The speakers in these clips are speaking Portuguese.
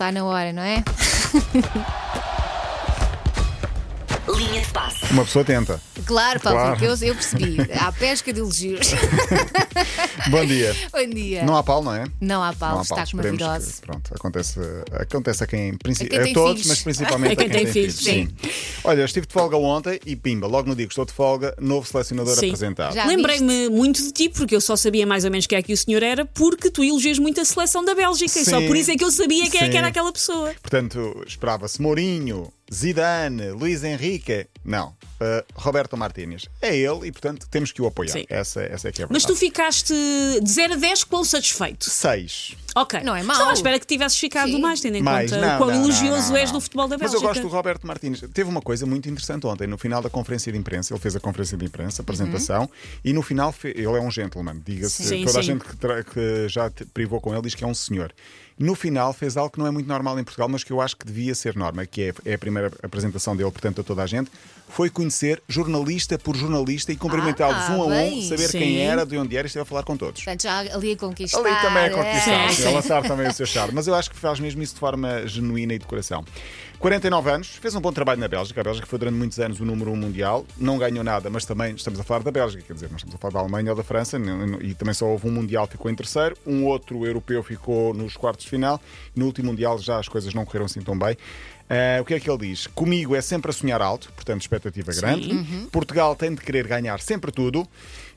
Está na hora, não é? Linha de passe. Uma pessoa tenta. Claro, Paulo, Claro. Rico, eu, eu percebi. Há pesca de elogios. Bom dia. Bom dia. Não há pau, não é? Não há Paulo, não há está com uma Esperemos virose. que, pronto, acontece, acontece a quem, princi- A quem a tem todos, filhos. mas principalmente A quem tem filhos, Sim. Olha, eu estive de folga ontem e pimba, logo no dia que estou de folga, novo selecionador Sim. apresentado. Já Lembrei-me muito de ti, porque eu só sabia mais ou menos quem é que o senhor era, porque tu elogias muito a seleção da Bélgica e só Sim. por isso é que eu sabia quem é Sim. que era aquela pessoa. Portanto, esperava-se Mourinho, Zidane, Luís Henrique. Não, uh, Roberto Martínez. É ele e, portanto, temos que o apoiar. Sim. Essa, essa é que é a verdade. Mas tu ficaste de 0 a 10 quão satisfeito? Seis. Ok. Não é mau. Estava à espera que tivesses ficado Sim. mais, tendo em Mais, conta não, quão não, elogioso não, és não. do futebol da Mas Bélgica. eu gosto do Roberto Martins. Teve uma coisa muito interessante ontem, no final da conferência de imprensa. Ele fez a conferência de imprensa, a apresentação, e no final ele é um gentleman, diga-se. Sim. Toda a Sim. gente que, que já te privou com ele diz que é um senhor. No final fez algo que não é muito normal em Portugal, mas que eu acho que devia ser norma, que é, é a primeira apresentação dele, portanto, a toda a gente. Foi conhecer jornalista por jornalista e cumprimentá-los Ah, um a um, bem. saber Sim. quem era, de onde era e esteve a falar com todos. Portanto, já ali a conquistar. Ali também é é. conquistar, sim. a lançar também o seu charme. Mas eu acho que faz mesmo isso de forma genuína e de coração. 49 anos, fez um bom trabalho na Bélgica. A Bélgica foi durante muitos anos o número 1 mundial. Não ganhou nada, mas também estamos a falar da Bélgica, quer dizer, não estamos a falar da Alemanha ou da França. E também só houve um mundial que ficou em terceiro, um outro europeu ficou nos quartos de final. No último mundial já as coisas não correram assim tão bem. Ah, o que é que ele diz? Comigo é sempre a sonhar alto, portanto, expectativa grande. Portugal tem de querer ganhar sempre tudo.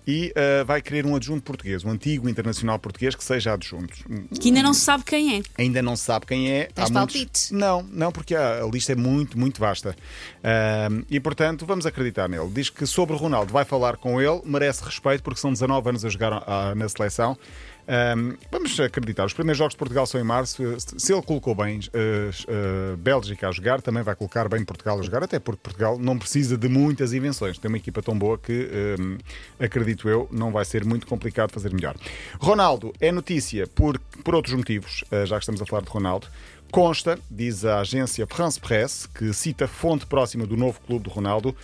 E ah, vai querer um adjunto português, um antigo internacional português que seja adjunto. Que ainda não se sabe quem é. Ainda não se sabe quem é. Tens Há muitos- palpites? Não, não, porque a, lista é muito, muito vasta. Ahm, e, portanto, vamos acreditar nele. Diz que sobre o Ronaldo vai falar com ele, merece respeito, porque são 19 anos a jogar ah, na seleção. Ahm, vamos acreditar. Os primeiros jogos de Portugal são em março. Se ele colocou bem eh, eh, Bélgica a jogar, também vai colocar bem Portugal a jogar, até porque Portugal não precisa de muitas invenções. Tem uma equipa tão boa que, ahm, acredito eu, não vai ser muito complicado fazer melhor. Ronaldo é notícia por, por outros motivos, eh, já que estamos a falar de Ronaldo. Consta, diz a agência France Press, que cita fonte próxima do novo clube do Ronaldo,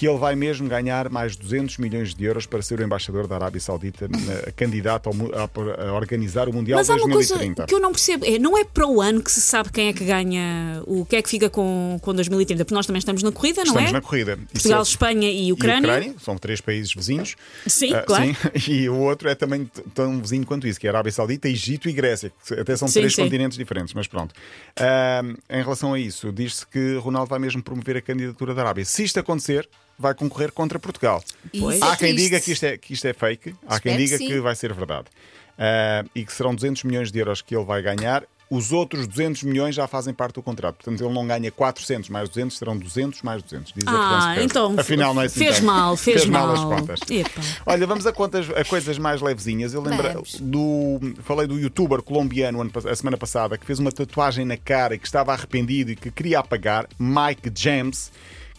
que ele vai mesmo ganhar mais 200 milhões de euros para ser o embaixador da Arábia Saudita, candidato ao a, organizar o Mundial Mas há uma coisa 2030. que eu não percebo. É, não é para o ano que se sabe quem é que ganha, o que é que fica com, com 2030, porque nós também estamos na corrida, não Estamos é? na corrida. E Portugal, se- Espanha e Ucrânia. são três países vizinhos. Sim, Ah, claro. sim. E o outro é também tão vizinho quanto isso, que é a Arábia Saudita, Egito e Grécia, que até são Sim, três sim. continentes diferentes, mas pronto. Ah, em relação a isso, diz-se que Ronaldo vai mesmo promover a candidatura da Arábia. Se isto acontecer, vai concorrer contra Portugal. Pois. Há É quem triste. diga que isto é, que isto é fake, há quem Espero diga que que, vai ser verdade. Ah, e que serão 200 milhões de euros que ele vai ganhar. Os outros 200 milhões já fazem parte do contrato. Portanto, ele não ganha 400 mais 200, serão 200 mais 200. Diz a Ah, Press. então Afinal, não é assim fez tanto. mal, fez, mal. as contas. Epa. Olha, vamos a, contas, a coisas mais levezinhas. Eu lembro do. Falei do youtuber colombiano a semana passada que fez uma tatuagem na cara e que estava arrependido e que queria apagar. Mike James.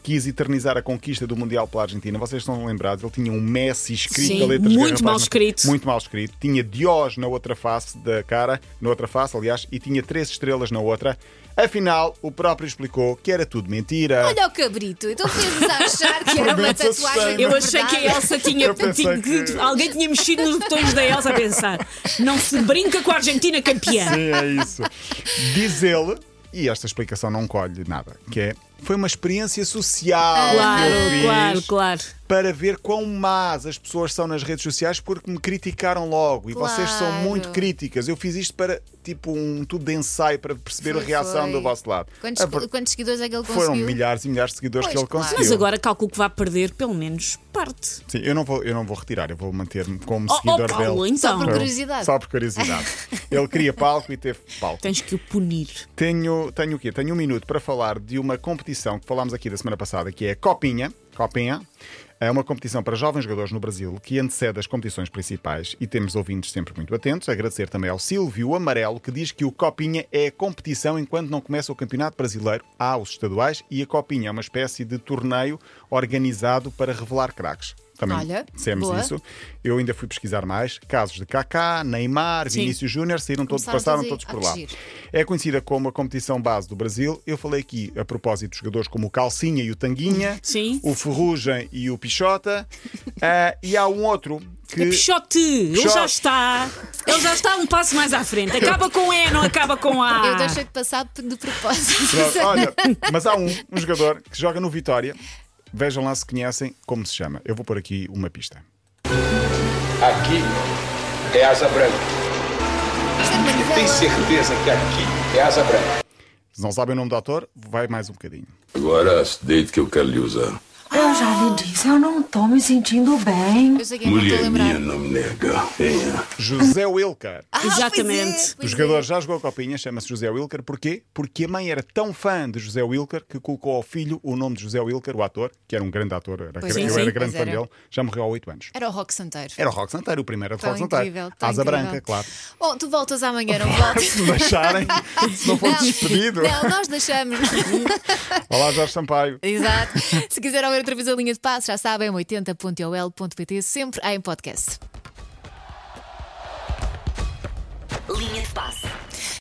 Quis eternizar a conquista do Mundial pela Argentina. Vocês estão lembrados? Ele tinha um Messi escrito Sim, a letras muito mal escrito. Muito mal escrito. Tinha Dios na outra face da cara, na outra face, aliás, e tinha três estrelas na outra. Afinal, o próprio explicou que era tudo mentira. Olha o cabrito, então fez a achar que era uma Prometo tatuagem. Eu achei que a. Elsa tinha, tinha- que- Alguém tinha mexido nos botões da Elsa a pensar. Não se brinca com a Argentina campeã. Sim, é isso. Diz ele, e esta explicação não colhe nada, que é foi uma experiência social Claro, que eu fiz claro, claro. para ver quão más as pessoas são nas redes sociais porque me criticaram logo e vocês são Claro. muito críticas. Eu fiz isto para tipo um tudo de ensaio para perceber Foi, a reação foi. do vosso lado. Quantos, A ver- quantos seguidores é que ele conseguiu? Foram milhares e milhares de seguidores Pois, que ele claro. conseguiu. Mas agora calculo que vai perder pelo menos parte. Sim, eu não vou, eu não vou retirar, eu vou manter-me como Oh, oh seguidor Paulo, dele. então. Só por curiosidade. Só por curiosidade. Ele queria palco e teve palco. Tens que o punir. Tenho, tenho o quê? Tenho um minuto para falar de uma competição que falámos aqui da semana passada, que é a Copinha. Copinha. É uma competição para jovens jogadores no Brasil que antecede as competições principais e temos ouvintes sempre muito atentos. Agradecer também ao Silvio Amarelo, que diz que o Copinha é a competição enquanto não começa o Campeonato Brasileiro. Há os estaduais e a Copinha é uma espécie de torneio organizado para revelar craques. Também Olha, dissemos boa. isso. Eu ainda fui pesquisar mais. Casos de Kaká, Neymar, Sim. Vinícius Júnior, saíram todos, passaram todos por lá. É conhecida como a competição base do Brasil. Eu falei aqui a propósito de jogadores como o Calcinha e o Tanguinha, Sim. o Ferrugem e o Pichota. Ah, e há um outro que. É Pichote, ele já está. Ele já está um passo mais à frente. Acaba com E, não acaba com A. Eu deixei de passar de propósito. Pronto, olha, mas há um, um jogador que joga no Vitória. Vejam lá se conhecem como se chama. Eu vou pôr aqui uma pista. Aqui é asa branca. Tem novela. certeza que aqui é asa branca. Se não sabem o nome do ator, vai mais um bocadinho. Agora, deite que eu quero lhe usar. Eu já lhe disse, eu não tô me sentindo bem. É, estou Mulher minha não me nega. Venha. José Wilker. Ah, Exatamente. pois é, O jogador é. já jogou a copinha, chama-se José Wilker. Porquê? Porque a mãe era tão fã de José Wilker que colocou ao filho o nome de José Wilker, o ator, que era um grande ator, era, Pois eu é, era sim, grande fã era. dele, já morreu há 8 anos. Era o Rock Santeiro. Era o Rock Santeiro, o primeiro era o Rock Santeiro. Asa incrível. branca, claro. Bom, tu voltas amanhã, não voltas? Se me deixarem, se não for Não, despedido. Não, nós deixamos. Olá, Jorge Sampaio. Exato. Se quiser ouvir outra vez a linha de passo, já sabem, 80.ol.pt, sempre há em podcast. Linha de passe.